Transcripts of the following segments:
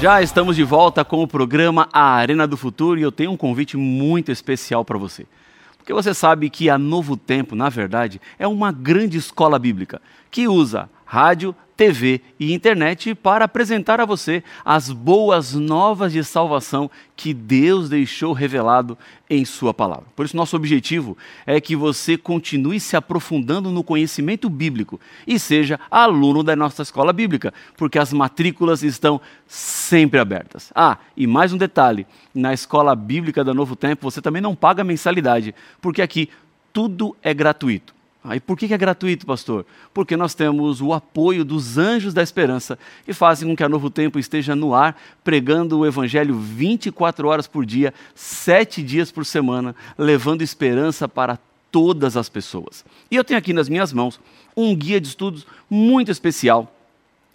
Já estamos de volta com o programa A Arena do Futuro e eu tenho um convite muito especial para você. Porque você sabe que a Novo Tempo, na verdade, é uma grande escola bíblica que usa rádio, TV e internet para apresentar a você as boas novas de salvação que Deus deixou revelado em Sua palavra. Por isso, nosso objetivo é que você continue se aprofundando no conhecimento bíblico e seja aluno da nossa escola bíblica, porque as matrículas estão sempre abertas. Ah, e mais um detalhe: na escola bíblica da Novo Tempo você também não paga mensalidade, porque aqui tudo é gratuito. Ah, e por que é gratuito, pastor? Porque nós temos o apoio dos anjos da esperança que fazem com que a Novo Tempo esteja no ar, pregando o Evangelho 24 horas por dia, sete dias por semana, levando esperança para todas as pessoas. E eu tenho aqui nas minhas mãos um guia de estudos muito especial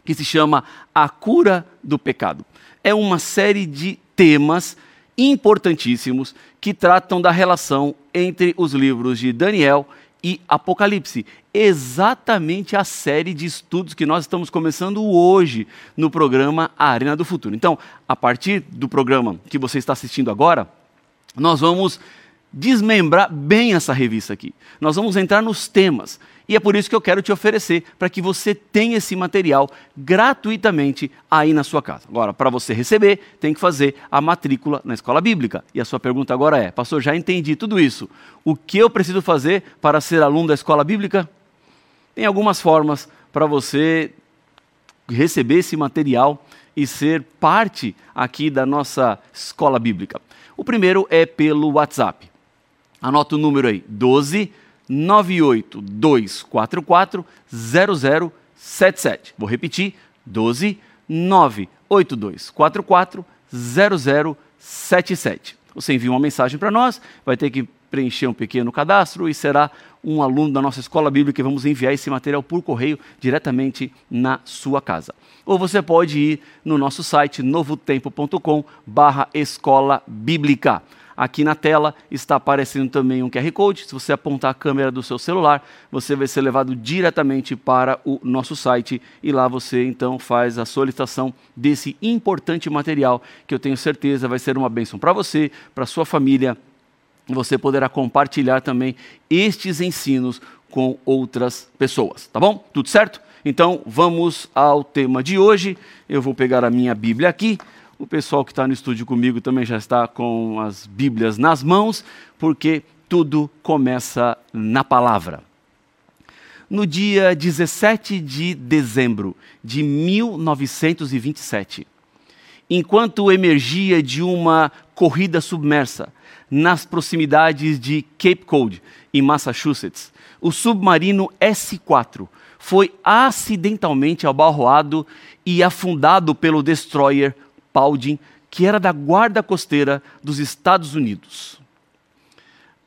que se chama A Cura do Pecado. É uma série de temas importantíssimos que tratam da relação entre os livros de Daniel e e Apocalipse. Exatamente a série de estudos que nós estamos começando hoje no programa Arena do Futuro. Então, a partir do programa que você está assistindo agora, nós vamos desmembrar bem essa revista aqui. Nós vamos entrar nos temas e é por isso que eu quero te oferecer para que você tenha esse material gratuitamente aí na sua casa. Agora, para você receber, tem que fazer a matrícula na escola bíblica. E a sua pergunta agora é: Pastor, já entendi tudo isso. O que eu preciso fazer para ser aluno da escola bíblica? Tem algumas formas para você receber esse material e ser parte aqui da nossa escola bíblica. O primeiro é pelo WhatsApp. Anota o número aí: 12 98244 0077. Vou repetir: 12 98244 0077. Você envia uma mensagem para nós, vai ter que preencher um pequeno cadastro e será um aluno da nossa escola bíblica e vamos enviar esse material por correio diretamente na sua casa. Ou você pode ir no nosso site novotempo.com/barra escola bíblica. Aqui na tela está aparecendo também um QR Code. Se você apontar a câmera do seu celular, você vai ser levado diretamente para o nosso site e lá você então faz a solicitação desse importante material que eu tenho certeza vai ser uma bênção para você, para sua família. Você poderá compartilhar também estes ensinos com outras pessoas, tá bom? Tudo certo? Então vamos ao tema de hoje. Eu vou pegar a minha Bíblia aqui o pessoal que está no estúdio comigo também já está com as Bíblias nas mãos, porque tudo começa na palavra. No dia 17 de dezembro de 1927, enquanto emergia de uma corrida submersa nas proximidades de Cape Cod, em Massachusetts, o submarino S-4 foi acidentalmente abalroado e afundado pelo destroyer Paulding, que era da Guarda Costeira dos Estados Unidos.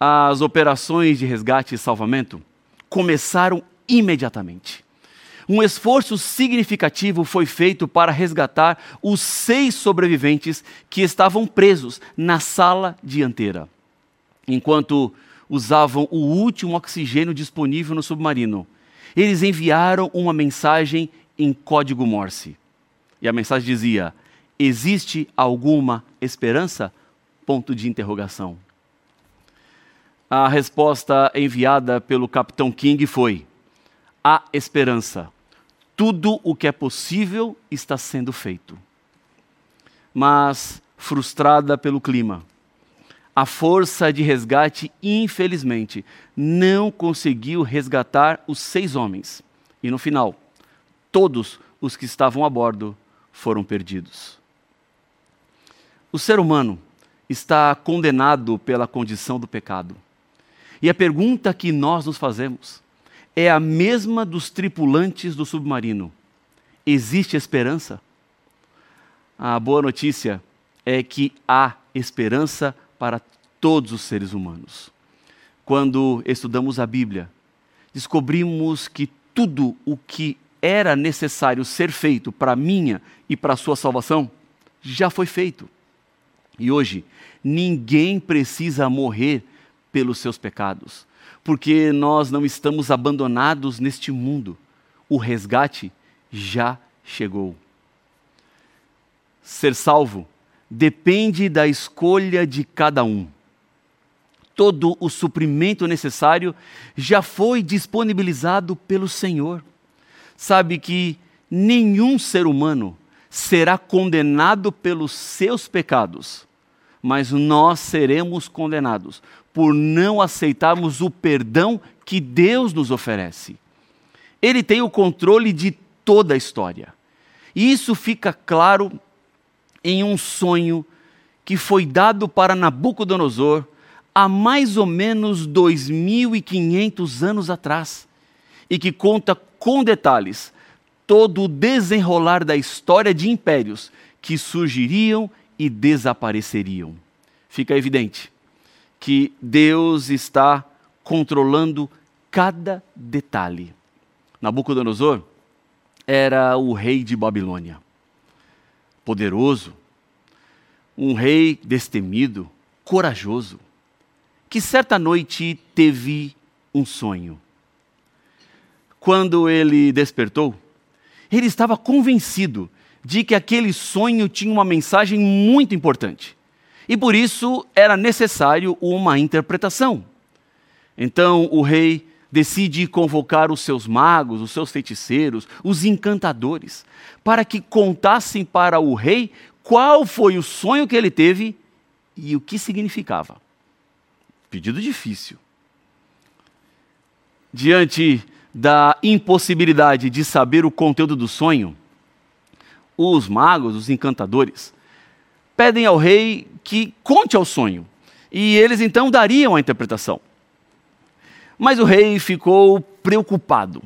As operações de resgate e salvamento começaram imediatamente. Um esforço significativo foi feito para resgatar os seis sobreviventes que estavam presos na sala dianteira. Enquanto usavam o último oxigênio disponível no submarino, eles enviaram uma mensagem em código Morse. E a mensagem dizia: Existe alguma esperança? Ponto de interrogação. A resposta enviada pelo capitão King foi: há esperança. Tudo o que é possível está sendo feito. Mas, frustrada pelo clima, a força de resgate, infelizmente, não conseguiu resgatar os seis homens. E no final, todos os que estavam a bordo foram perdidos. O ser humano está condenado pela condição do pecado. E a pergunta que nós nos fazemos é a mesma dos tripulantes do submarino: existe esperança? A boa notícia é que há esperança para todos os seres humanos. Quando estudamos a Bíblia, descobrimos que tudo o que era necessário ser feito para minha e para a sua salvação já foi feito. E hoje, ninguém precisa morrer pelos seus pecados, porque nós não estamos abandonados neste mundo. O resgate já chegou. ser salvo depende da escolha de cada um. Todo o suprimento necessário já foi disponibilizado pelo Senhor. Sabe que nenhum ser humano será condenado pelos seus pecados, mas nós seremos condenados por não aceitarmos o perdão que Deus nos oferece. Ele tem o controle de toda a história. E isso fica claro em um sonho que foi dado para Nabucodonosor há mais ou menos 2.500 anos atrás e que conta com detalhes todo o desenrolar da história de impérios que surgiriam e desapareceriam. Fica evidente que Deus está controlando cada detalhe. Nabucodonosor era o rei de Babilônia, poderoso, um rei destemido, corajoso, que certa noite teve um sonho. Quando ele despertou, ele estava convencido de que aquele sonho tinha uma mensagem muito importante. E por isso era necessário uma interpretação. Então o rei decide convocar os seus magos, os seus feiticeiros, os encantadores, para que contassem para o rei qual foi o sonho que ele teve e o que significava. Pedido difícil. Diante da impossibilidade de saber o conteúdo do sonho, os magos, os encantadores, pedem ao rei que conte ao sonho. E eles então dariam a interpretação. Mas o rei ficou preocupado,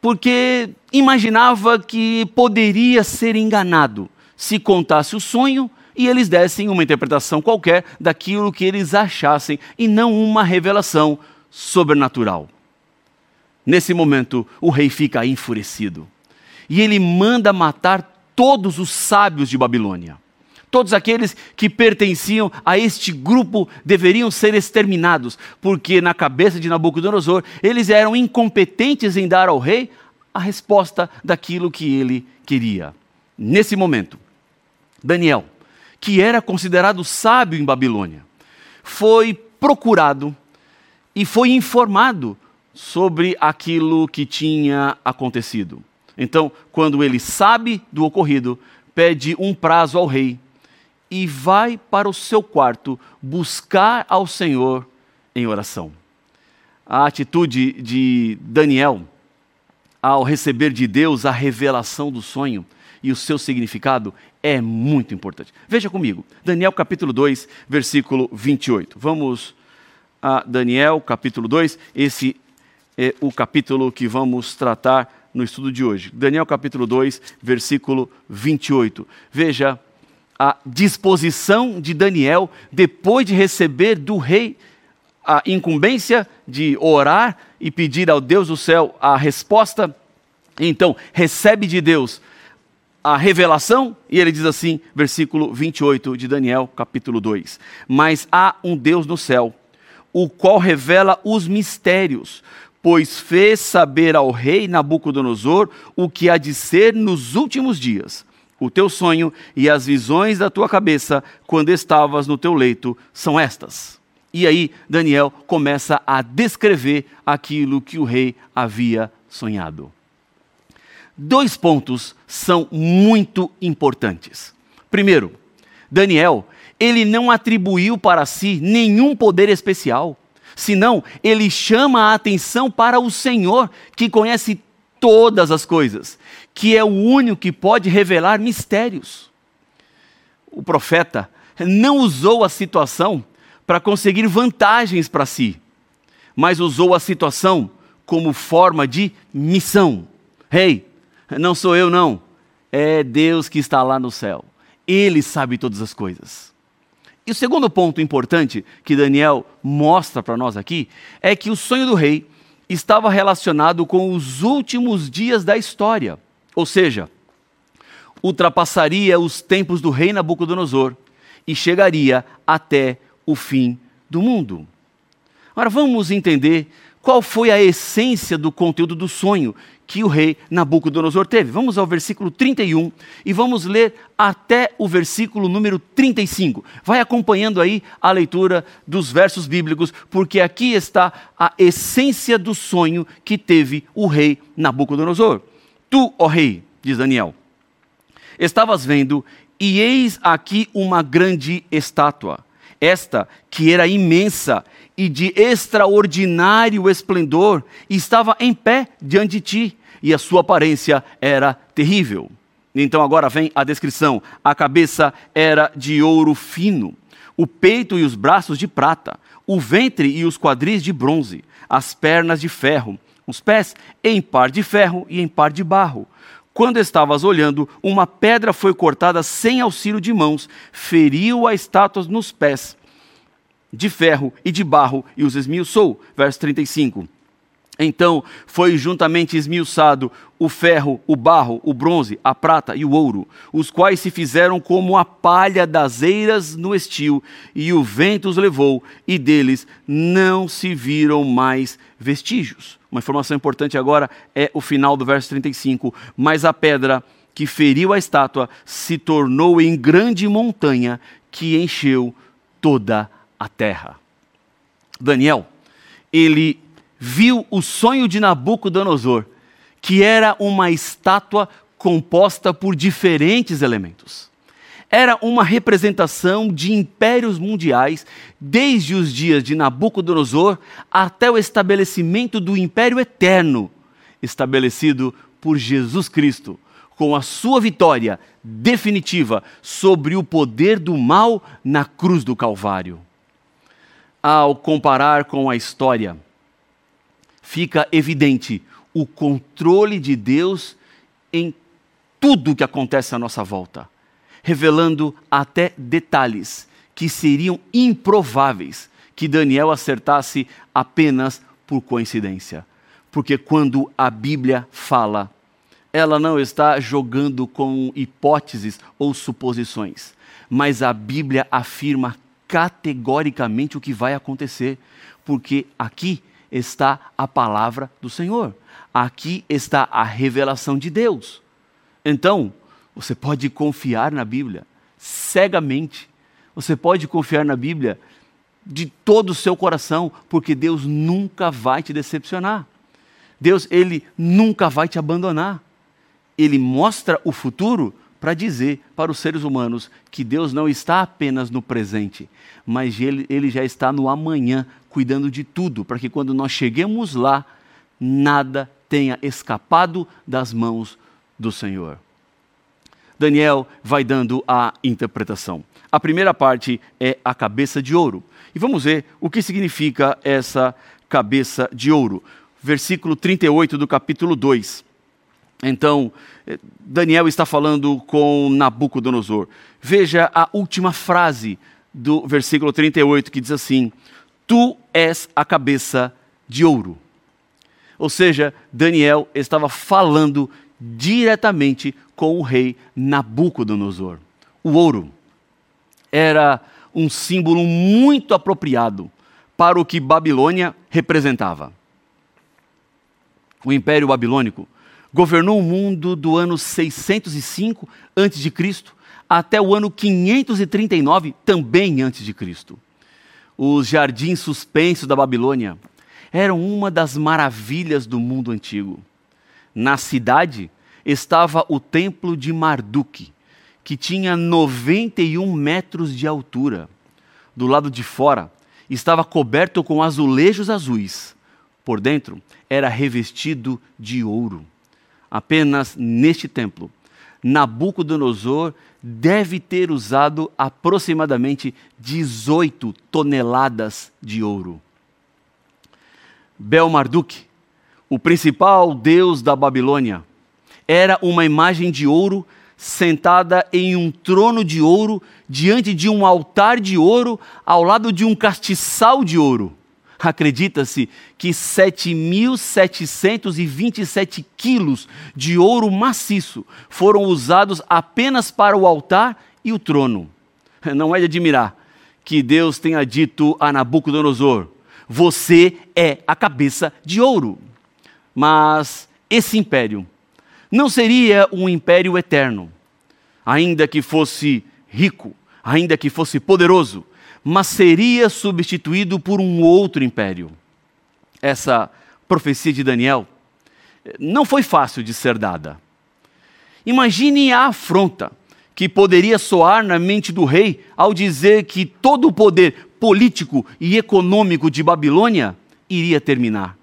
porque imaginava que poderia ser enganado se contasse o sonho e eles dessem uma interpretação qualquer daquilo que eles achassem e não uma revelação sobrenatural. Nesse momento, o rei fica enfurecido e ele manda matar todos os sábios de Babilônia. Todos aqueles que pertenciam a este grupo deveriam ser exterminados, porque na cabeça de Nabucodonosor eles eram incompetentes em dar ao rei a resposta daquilo que ele queria. Nesse momento, Daniel, que era considerado sábio em Babilônia, foi procurado e foi informado sobre aquilo que tinha acontecido. Então, quando ele sabe do ocorrido, pede um prazo ao rei e vai para o seu quarto buscar ao Senhor em oração. A atitude de Daniel ao receber de Deus a revelação do sonho e o seu significado é muito importante. Veja comigo, Daniel capítulo 2, versículo 28. Vamos a Daniel capítulo 2, esse é o capítulo que vamos tratar no estudo de hoje. Daniel capítulo 2, versículo 28. Veja a disposição de Daniel depois de receber do rei a incumbência de orar e pedir ao Deus do céu a resposta. Então, recebe de Deus a revelação, e ele diz assim, versículo 28 de Daniel, capítulo 2: Mas há um Deus no céu, o qual revela os mistérios, pois fez saber ao rei Nabucodonosor o que há de ser nos últimos dias. O teu sonho e as visões da tua cabeça, quando estavas no teu leito, são estas. E aí Daniel começa a descrever aquilo que o rei havia sonhado dois pontos são muito importantes. Primeiro, Daniel, ele não atribuiu para si nenhum poder especial, senão ele chama a atenção para o Senhor, que conhece todas as coisas, que é o único que pode revelar mistérios. O profeta não usou a situação para conseguir vantagens para si, mas usou a situação como forma de missão. Rei, hey, não sou eu, não. É Deus que está lá no céu. Ele sabe todas as coisas. E o segundo ponto importante que Daniel mostra para nós aqui é que o sonho do rei estava relacionado com os últimos dias da história, ou seja, ultrapassaria os tempos do rei Nabucodonosor e chegaria até o fim do mundo. Agora vamos entender qual foi a essência do conteúdo do sonho que o rei Nabucodonosor teve. Vamos ao versículo 31 e vamos ler até o versículo número 35. Vai acompanhando aí a leitura dos versos bíblicos, porque aqui está a essência do sonho que teve o rei Nabucodonosor. Tu, ó rei, diz Daniel, estavas vendo, e eis aqui uma grande estátua, esta que era imensa e de extraordinário esplendor, estava em pé diante de ti, e a sua aparência era terrível. Então agora vem a descrição: a cabeça era de ouro fino, o peito e os braços de prata, o ventre e os quadris de bronze, as pernas de ferro, os pés em par de ferro e em par de barro. Quando estavas olhando, uma pedra foi cortada sem auxílio de mãos, feriu a estátua nos pés de ferro e de barro e os esmiuçou. Verso 35. Então foi juntamente esmiuçado o ferro, o barro, o bronze, a prata e o ouro, os quais se fizeram como a palha das eiras no estio, e o vento os levou, e deles não se viram mais vestígios. Uma informação importante agora é o final do verso 35. Mas a pedra que feriu a estátua se tornou em grande montanha que encheu toda a terra. Daniel, ele viu o sonho de Nabucodonosor, que era uma estátua composta por diferentes elementos. Era uma representação de impérios mundiais, desde os dias de Nabucodonosor até o estabelecimento do império eterno, estabelecido por Jesus Cristo, com a sua vitória definitiva sobre o poder do mal na cruz do Calvário. Ao comparar com a história, fica evidente o controle de Deus em tudo que acontece à nossa volta, revelando até detalhes que seriam improváveis que Daniel acertasse apenas por coincidência. Porque quando a Bíblia fala, ela não está jogando com hipóteses ou suposições, mas a Bíblia afirma categoricamente o que vai acontecer, porque aqui está a palavra do Senhor, aqui está a revelação de Deus. Então, você pode confiar na Bíblia cegamente, você pode confiar na Bíblia de todo o seu coração, porque Deus nunca vai te decepcionar. Deus, ele nunca vai te abandonar. Ele mostra o futuro para dizer para os seres humanos que Deus não está apenas no presente, mas ele, ele já está no amanhã, cuidando de tudo, para que quando nós cheguemos lá, nada tenha escapado das mãos do Senhor. Daniel vai dando a interpretação. A primeira parte é a cabeça de ouro. E vamos ver o que significa essa cabeça de ouro. Versículo 38 do capítulo 2. Então, eh, Daniel está falando com Nabucodonosor. Veja a última frase do versículo 38 que diz assim: Tu és a cabeça de ouro. Ou seja, Daniel estava falando diretamente com o rei Nabucodonosor. O ouro era um símbolo muito apropriado para o que Babilônia representava. O Império Babilônico governou o mundo do ano 605 a.C. até o ano 539 também Cristo. Os jardins suspensos da Babilônia eram uma das maravilhas do mundo antigo. Na cidade estava o templo de Marduk, que tinha 91 metros de altura. Do lado de fora estava coberto com azulejos azuis. Por dentro era revestido de ouro apenas neste templo, Nabucodonosor deve ter usado aproximadamente 18 toneladas de ouro. Bel-Marduk, o principal deus da Babilônia, era uma imagem de ouro sentada em um trono de ouro diante de um altar de ouro ao lado de um castiçal de ouro. Acredita-se que 7.727 quilos de ouro maciço foram usados apenas para o altar e o trono. Não é de admirar que Deus tenha dito a Nabucodonosor: Você é a cabeça de ouro. Mas esse império não seria um império eterno, ainda que fosse rico, ainda que fosse poderoso, mas seria substituído por um outro império. Essa profecia de Daniel não foi fácil de ser dada. Imagine a afronta que poderia soar na mente do rei ao dizer que todo o poder político e econômico de Babilônia iria terminar.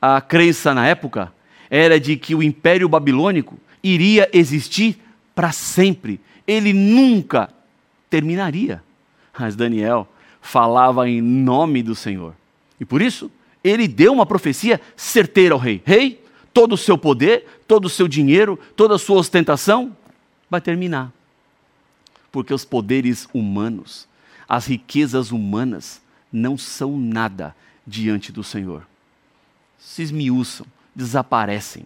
A crença na época era de que o Império Babilônico iria existir para sempre. Ele nunca terminaria. Mas Daniel falava em nome do Senhor. E por isso, ele deu uma profecia certeira ao rei: Rei, todo o seu poder, todo o seu dinheiro, toda a sua ostentação vai terminar. Porque os poderes humanos, as riquezas humanas, não são nada diante do Senhor. Se esmiuçam, desaparecem.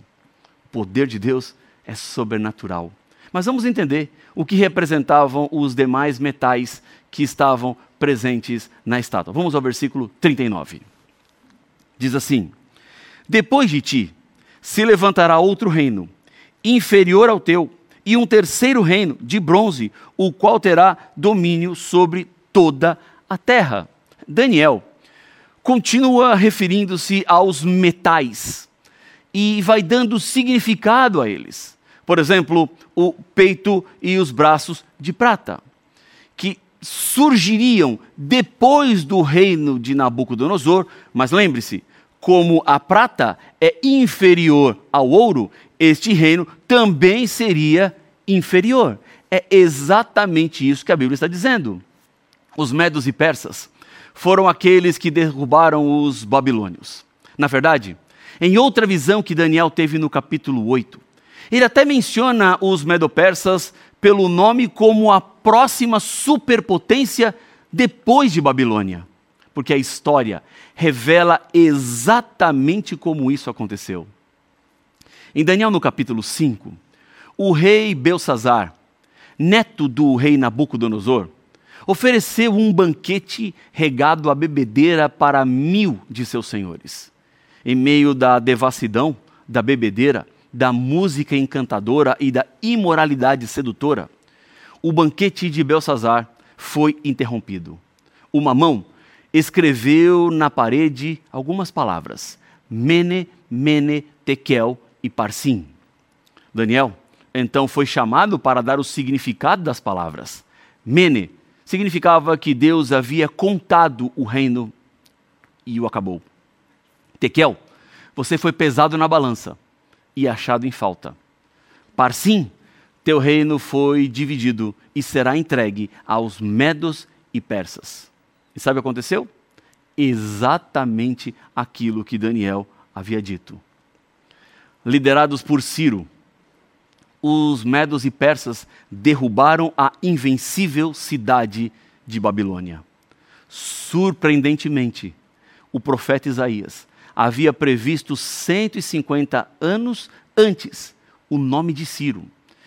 O poder de Deus é sobrenatural. Mas vamos entender o que representavam os demais metais que estavam presentes na estátua. Vamos ao versículo 39. Diz assim: Depois de ti se levantará outro reino, inferior ao teu, e um terceiro reino de bronze, o qual terá domínio sobre toda a terra. Daniel continua referindo-se aos metais e vai dando significado a eles. Por exemplo, o peito e os braços de prata, que surgiriam depois do reino de Nabucodonosor, mas lembre-se, como a prata é inferior ao ouro, este reino também seria inferior. É exatamente isso que a Bíblia está dizendo. Os medos e persas foram aqueles que derrubaram os babilônios. Na verdade, em outra visão que Daniel teve no capítulo 8. Ele até menciona os medopersas pelo nome como a próxima superpotência depois de Babilônia, porque a história revela exatamente como isso aconteceu. Em Daniel, no capítulo 5, o rei Belsazar, neto do rei Nabucodonosor, ofereceu um banquete regado a bebedeira para mil de seus senhores em meio da devassidão, da bebedeira, da música encantadora e da imoralidade sedutora, o banquete de Belsazar foi interrompido. Uma mão escreveu na parede algumas palavras: Mene, Mene, Tekel e Parsim. Daniel então foi chamado para dar o significado das palavras. Mene significava que Deus havia contado o reino e o acabou. Tekel, você foi pesado na balança e achado em falta. Parsim, teu reino foi dividido e será entregue aos medos e persas. E sabe o que aconteceu? Exatamente aquilo que Daniel havia dito. Liderados por Ciro, os medos e persas derrubaram a invencível cidade de Babilônia. Surpreendentemente, o profeta Isaías havia previsto 150 anos antes o nome de Ciro.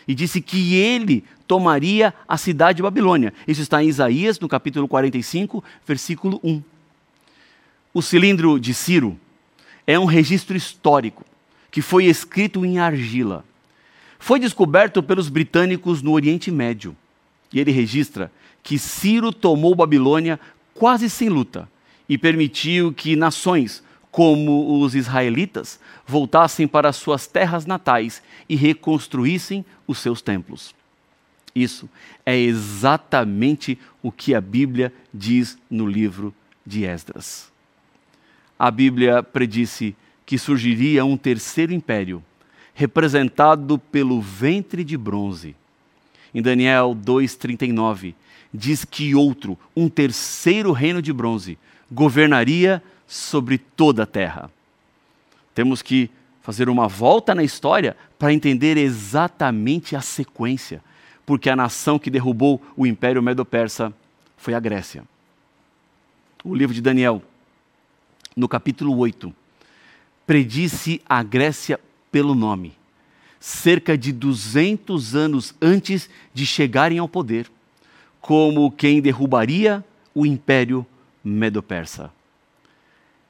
E disse que ele tomaria a cidade de Babilônia. Isso está em Isaías, no capítulo 45, versículo 1. O cilindro de Ciro é um registro histórico que foi escrito em argila. Foi descoberto pelos britânicos no Oriente Médio. E ele registra que Ciro tomou Babilônia quase sem luta e permitiu que nações como os israelitas voltassem para suas terras natais e reconstruíssem os seus templos. Isso é exatamente o que a Bíblia diz no livro de Esdras. A Bíblia predisse que surgiria um terceiro império, representado pelo ventre de bronze. Em Daniel 2,39, diz que outro, um terceiro reino de bronze, governaria sobre toda a terra. Temos que fazer uma volta na história para entender exatamente a sequência, porque a nação que derrubou o Império Medo-Persa foi a Grécia. O livro de Daniel, no capítulo 8, predisse a Grécia pelo nome, cerca de 200 anos antes de chegarem ao poder, como quem derrubaria o Império Medo-Persa.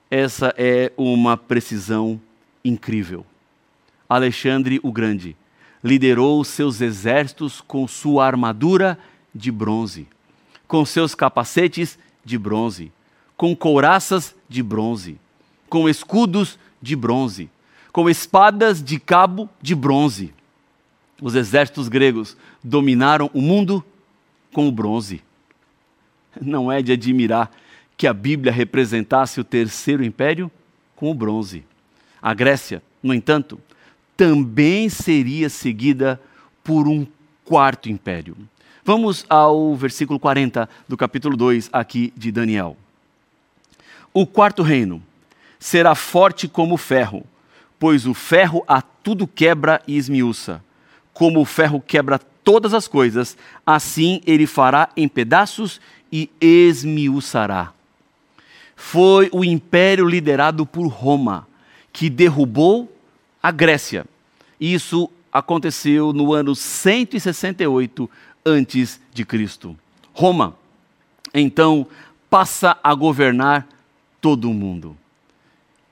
essa é uma precisão incrível. Alexandre o Grande liderou seus exércitos com sua armadura de bronze, com seus capacetes de bronze, com couraças de bronze, com escudos de bronze, com espadas de cabo de bronze. Os exércitos gregos dominaram o mundo com o bronze. Não é de admirar que a Bíblia representasse o terceiro império com o bronze. A Grécia, no entanto, também seria seguida por um quarto império. Vamos ao versículo 40 do capítulo 2 aqui de Daniel. O quarto reino será forte como ferro, pois o ferro a tudo quebra e esmiuça. Como o ferro quebra todas as coisas, assim ele fará em pedaços e esmiuçará foi o império liderado por Roma, que derrubou a Grécia. Isso aconteceu no ano 168 antes de Cristo. Roma, então, passa a governar todo o mundo.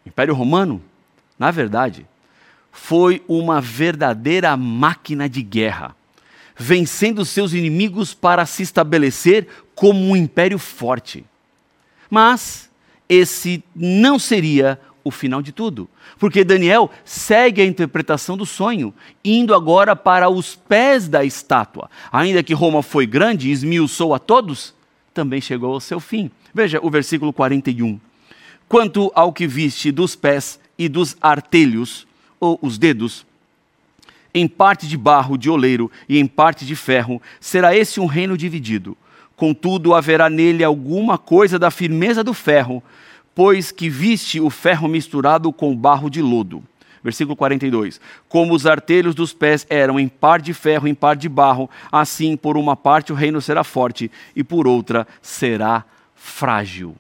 O Império Romano, na verdade, foi uma verdadeira máquina de guerra, vencendo seus inimigos para se estabelecer como um império forte. Mas esse não seria o final de tudo. Porque Daniel segue a interpretação do sonho, indo agora para os pés da estátua. Ainda que Roma foi grande e esmiuçou a todos, também chegou ao seu fim. Veja o versículo 41. Quanto ao que viste dos pés e dos artelhos, ou os dedos, em parte de barro de oleiro e em parte de ferro, será esse um reino dividido Contudo, haverá nele alguma coisa da firmeza do ferro, pois que viste o ferro misturado com barro de lodo. Versículo 42. Como os artelhos dos pés eram em par de ferro, em par de barro, assim por uma parte o reino será forte e por outra será frágil.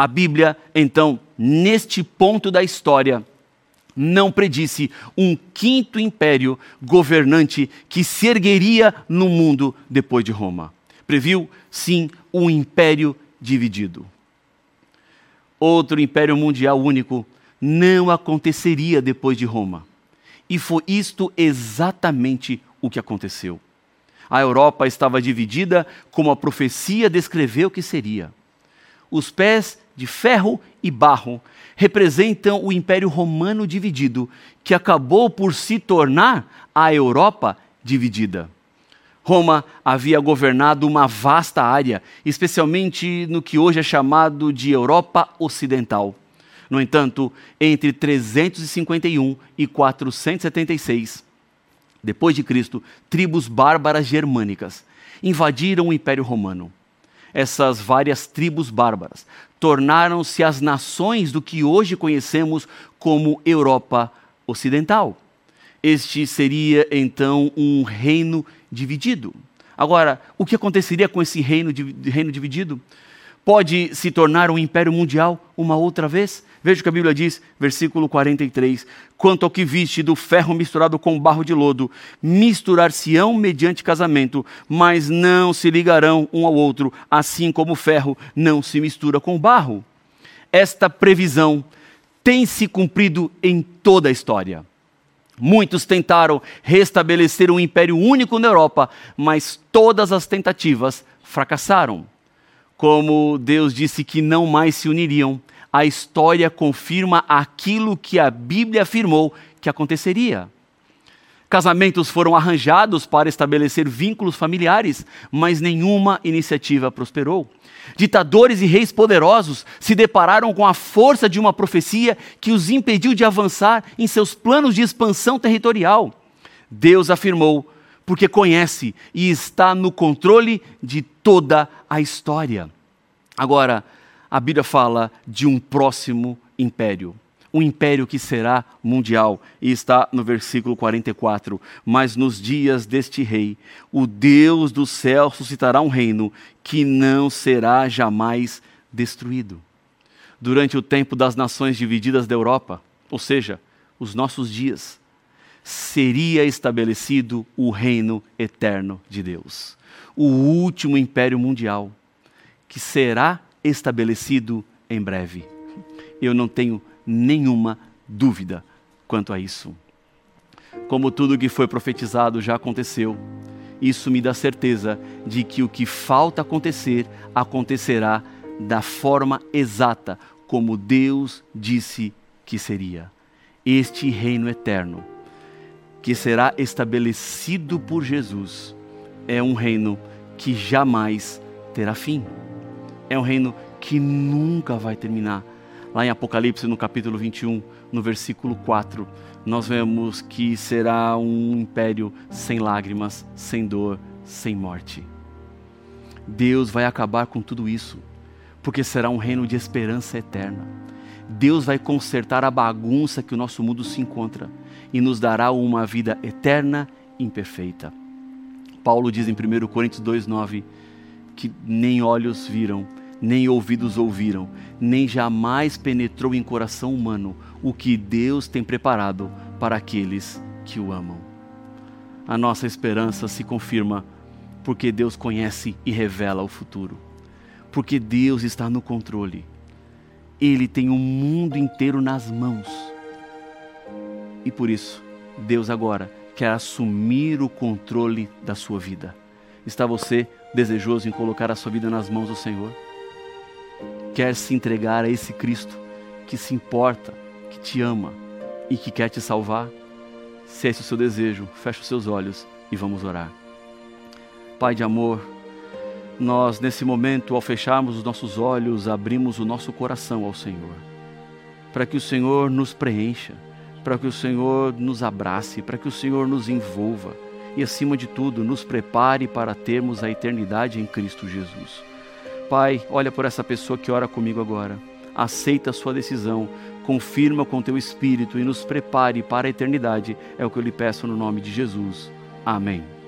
A Bíblia, então, neste ponto da história, não predisse um quinto império governante que se ergueria no mundo depois de Roma previu, sim, um império dividido. Outro império mundial único não aconteceria depois de Roma. E foi isto exatamente o que aconteceu. A Europa estava dividida como a profecia descreveu que seria. Os pés de ferro e barro representam o Império Romano dividido, que acabou por se tornar a Europa dividida. Roma havia governado uma vasta área, especialmente no que hoje é chamado de Europa Ocidental. No entanto, entre 351 e 476 depois de Cristo, tribos bárbaras germânicas invadiram o Império Romano. Essas várias tribos bárbaras tornaram-se as nações do que hoje conhecemos como Europa Ocidental. Este seria então um reino dividido. Agora, o que aconteceria com esse reino, reino dividido? Pode se tornar um império mundial uma outra vez? Veja o que a Bíblia diz, versículo 43. Quanto ao que viste do ferro misturado com barro de lodo, misturar-se-ão mediante casamento, mas não se ligarão um ao outro, assim como o ferro não se mistura com barro. Esta previsão tem se cumprido em toda a história. Muitos tentaram restabelecer um império único na Europa, mas todas as tentativas fracassaram. Como Deus disse que não mais se uniriam, a história confirma aquilo que a Bíblia afirmou que aconteceria. Casamentos foram arranjados para estabelecer vínculos familiares, mas nenhuma iniciativa prosperou. Ditadores e reis poderosos se depararam com a força de uma profecia que os impediu de avançar em seus planos de expansão territorial. Deus afirmou, porque conhece e está no controle de toda a história. Agora, a Bíblia fala de um próximo império um império que será mundial. E está no versículo 44. Mas nos dias deste rei, o Deus do céu suscitará um reino que não será jamais destruído. Durante o tempo das nações divididas da Europa, ou seja, os nossos dias, seria estabelecido o reino eterno de Deus, o último império mundial, que será estabelecido em breve. Eu não tenho nenhuma dúvida quanto a isso. Como tudo que foi profetizado já aconteceu, isso me dá certeza de que o que falta acontecer acontecerá da forma exata como Deus disse que seria. Este reino eterno, que será estabelecido por Jesus, é um reino que jamais terá fim. É um reino que nunca vai terminar. Lá em Apocalipse, no capítulo 21, no versículo 4, nós vemos que será um império sem lágrimas, sem dor, sem morte. Deus vai acabar com tudo isso, porque será um reino de esperança eterna. Deus vai consertar a bagunça que o nosso mundo se encontra e nos dará uma vida eterna e imperfeita. Paulo diz em 1 Coríntios 2,9 que nem olhos viram, nem ouvidos ouviram, nem jamais penetrou em coração humano o que Deus tem preparado para aqueles que o amam. A nossa esperança se confirma porque Deus conhece e revela o futuro, porque Deus está no controle. Ele tem o mundo inteiro nas mãos. E por isso, Deus agora quer assumir o controle da sua vida. Está você desejoso em colocar a sua vida nas mãos do Senhor? Quer se entregar a esse Cristo que se importa, que te ama e que quer te salvar? Se esse é o seu desejo, feche os seus olhos e vamos orar. Pai de amor, nós nesse momento, ao fecharmos os nossos olhos, abrimos o nosso coração ao Senhor, para que o Senhor nos preencha, para que o Senhor nos abrace, para que o Senhor nos envolva e, acima de tudo, nos prepare para termos a eternidade em Cristo Jesus. Pai, olha por essa pessoa que ora comigo agora. Aceita a sua decisão, confirma com teu espírito e nos prepare para a eternidade. É o que eu lhe peço no nome de Jesus. Amém.